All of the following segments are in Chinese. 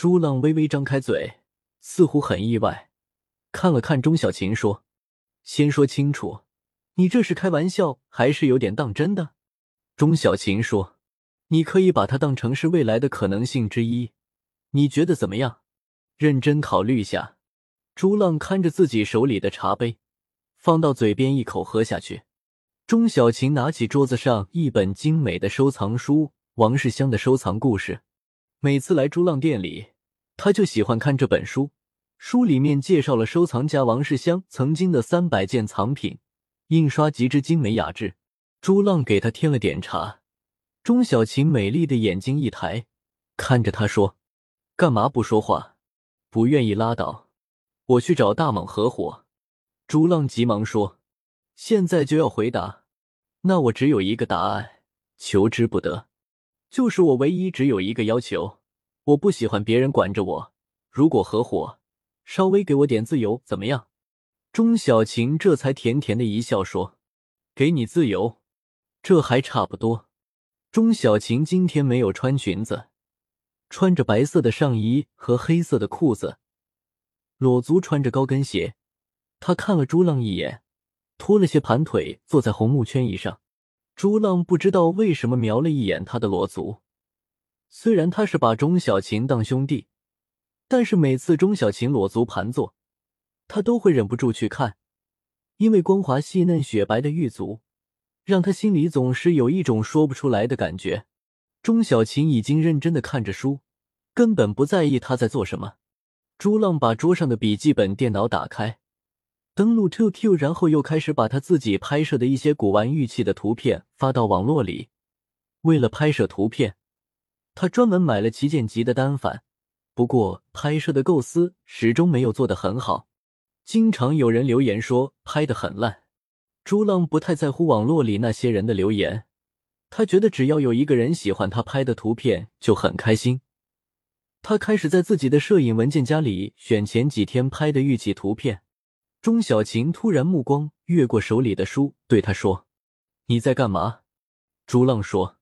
朱浪微微张开嘴，似乎很意外，看了看钟小琴，说：“先说清楚，你这是开玩笑还是有点当真的？”钟小琴说：“你可以把它当成是未来的可能性之一，你觉得怎么样？认真考虑一下。”朱浪看着自己手里的茶杯，放到嘴边一口喝下去。钟小琴拿起桌子上一本精美的收藏书《王世襄的收藏故事》，每次来朱浪店里，他就喜欢看这本书。书里面介绍了收藏家王世襄曾经的三百件藏品，印刷极之精美雅致。朱浪给他添了点茶，钟小琴美丽的眼睛一抬，看着他说：“干嘛不说话？不愿意拉倒。我去找大猛合伙。”朱浪急忙说：“现在就要回答？那我只有一个答案，求之不得。就是我唯一只有一个要求，我不喜欢别人管着我。如果合伙，稍微给我点自由，怎么样？”钟小琴这才甜甜的一笑说：“给你自由。”这还差不多。钟小琴今天没有穿裙子，穿着白色的上衣和黑色的裤子，裸足穿着高跟鞋。她看了朱浪一眼，拖了些盘腿，坐在红木圈椅上。朱浪不知道为什么瞄了一眼他的裸足。虽然他是把钟小琴当兄弟，但是每次钟小琴裸足盘坐，他都会忍不住去看，因为光滑细嫩、雪白的玉足。让他心里总是有一种说不出来的感觉。钟小琴已经认真的看着书，根本不在意他在做什么。朱浪把桌上的笔记本电脑打开，登录 QQ，然后又开始把他自己拍摄的一些古玩玉器的图片发到网络里。为了拍摄图片，他专门买了旗舰级的单反，不过拍摄的构思始终没有做得很好，经常有人留言说拍的很烂。朱浪不太在乎网络里那些人的留言，他觉得只要有一个人喜欢他拍的图片就很开心。他开始在自己的摄影文件夹里选前几天拍的玉器图片。钟小琴突然目光越过手里的书，对他说：“你在干嘛？”朱浪说：“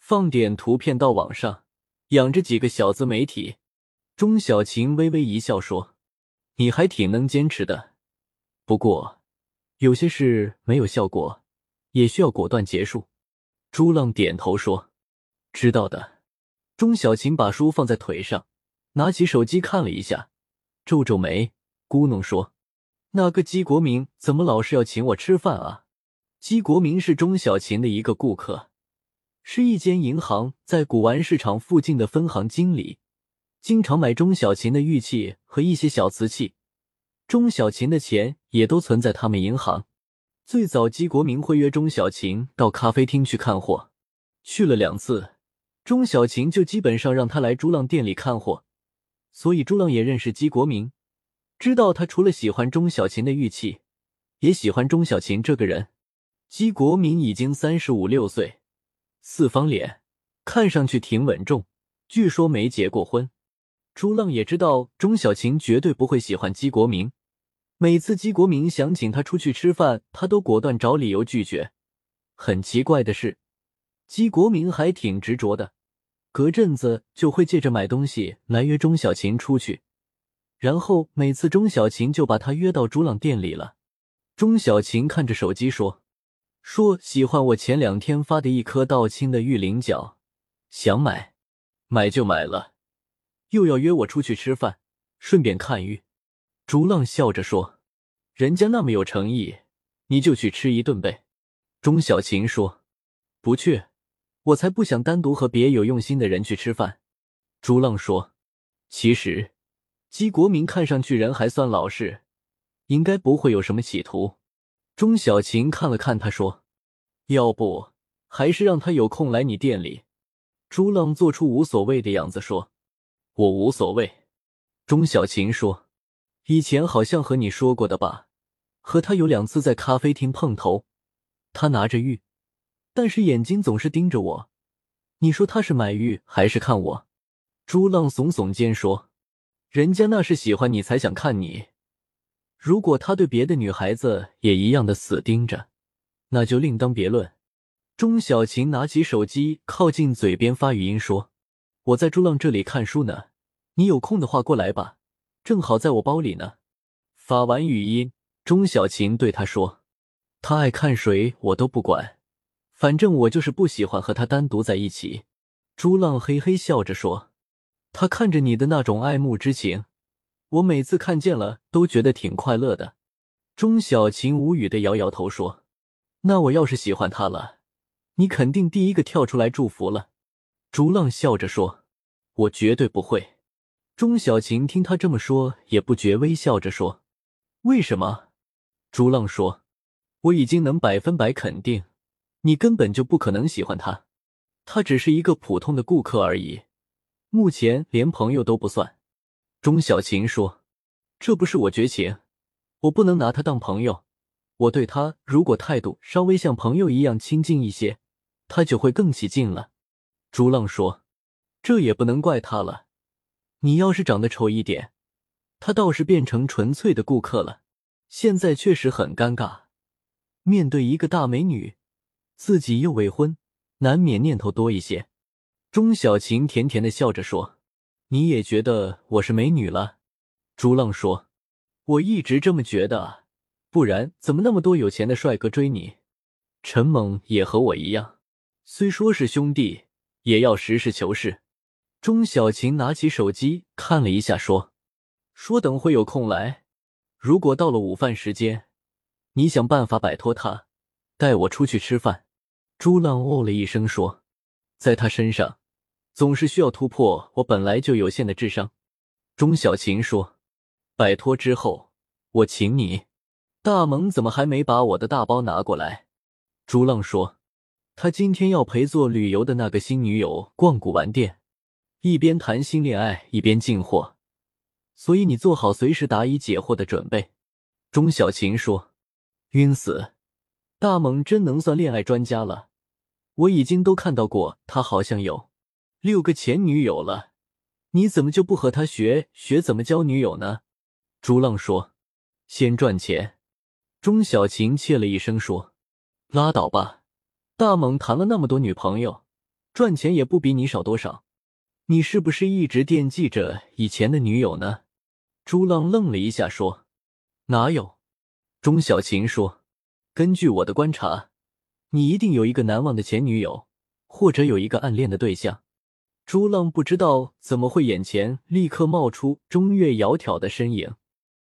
放点图片到网上，养着几个小自媒体。”钟小琴微微一笑说：“你还挺能坚持的，不过……”有些事没有效果，也需要果断结束。朱浪点头说：“知道的。”钟小琴把书放在腿上，拿起手机看了一下，皱皱眉，咕哝说：“那个姬国明怎么老是要请我吃饭啊？”姬国明是钟小琴的一个顾客，是一间银行在古玩市场附近的分行经理，经常买钟小琴的玉器和一些小瓷器。钟小琴的钱也都存在他们银行。最早，姬国明会约钟小琴到咖啡厅去看货，去了两次，钟小琴就基本上让他来朱浪店里看货。所以朱浪也认识姬国明，知道他除了喜欢钟小琴的玉器，也喜欢钟小琴这个人。姬国明已经三十五六岁，四方脸，看上去挺稳重，据说没结过婚。朱浪也知道钟小琴绝对不会喜欢姬国明。每次姬国明想请他出去吃饭，他都果断找理由拒绝。很奇怪的是，姬国明还挺执着的，隔阵子就会借着买东西来约钟小琴出去，然后每次钟小琴就把他约到朱浪店里了。钟小琴看着手机说：“说喜欢我前两天发的一颗道青的玉菱角，想买，买就买了，又要约我出去吃饭，顺便看玉。”朱浪笑着说：“人家那么有诚意，你就去吃一顿呗。”钟小琴说：“不去，我才不想单独和别有用心的人去吃饭。”朱浪说：“其实，姬国明看上去人还算老实，应该不会有什么企图。”钟小琴看了看他，说：“要不还是让他有空来你店里。”朱浪做出无所谓的样子说：“我无所谓。”钟小琴说。以前好像和你说过的吧，和他有两次在咖啡厅碰头，他拿着玉，但是眼睛总是盯着我。你说他是买玉还是看我？朱浪耸耸肩说：“人家那是喜欢你才想看你，如果他对别的女孩子也一样的死盯着，那就另当别论。”钟小琴拿起手机靠近嘴边发语音说：“我在朱浪这里看书呢，你有空的话过来吧，正好在我包里呢。”发完语音，钟小琴对他说：“他爱看谁我都不管，反正我就是不喜欢和他单独在一起。”朱浪嘿嘿笑着说：“他看着你的那种爱慕之情，我每次看见了都觉得挺快乐的。”钟小琴无语的摇摇头说：“那我要是喜欢他了，你肯定第一个跳出来祝福了。”朱浪笑着说：“我绝对不会。”钟小琴听他这么说，也不觉微笑着说。为什么？朱浪说：“我已经能百分百肯定，你根本就不可能喜欢他，他只是一个普通的顾客而已，目前连朋友都不算。”钟小琴说：“这不是我绝情，我不能拿他当朋友。我对他如果态度稍微像朋友一样亲近一些，他就会更起劲了。”朱浪说：“这也不能怪他了，你要是长得丑一点。”他倒是变成纯粹的顾客了，现在确实很尴尬。面对一个大美女，自己又未婚，难免念头多一些。钟小琴甜甜的笑着说：“你也觉得我是美女了？”朱浪说：“我一直这么觉得啊，不然怎么那么多有钱的帅哥追你？”陈猛也和我一样，虽说是兄弟，也要实事求是。钟小琴拿起手机看了一下，说。说等会有空来，如果到了午饭时间，你想办法摆脱他，带我出去吃饭。朱浪哦了一声说：“在他身上，总是需要突破我本来就有限的智商。”钟小琴说：“摆脱之后，我请你。”大萌怎么还没把我的大包拿过来？朱浪说：“他今天要陪做旅游的那个新女友逛古玩店，一边谈新恋爱，一边进货。”所以你做好随时答疑解惑的准备。”钟小琴说。“晕死！大猛真能算恋爱专家了。我已经都看到过，他好像有六个前女友了。你怎么就不和他学学怎么交女友呢？”朱浪说。“先赚钱。”钟小琴切了一声说。“拉倒吧，大猛谈了那么多女朋友，赚钱也不比你少多少。你是不是一直惦记着以前的女友呢？”朱浪愣了一下，说：“哪有？”钟小琴说：“根据我的观察，你一定有一个难忘的前女友，或者有一个暗恋的对象。”朱浪不知道怎么会，眼前立刻冒出中月窈窕的身影。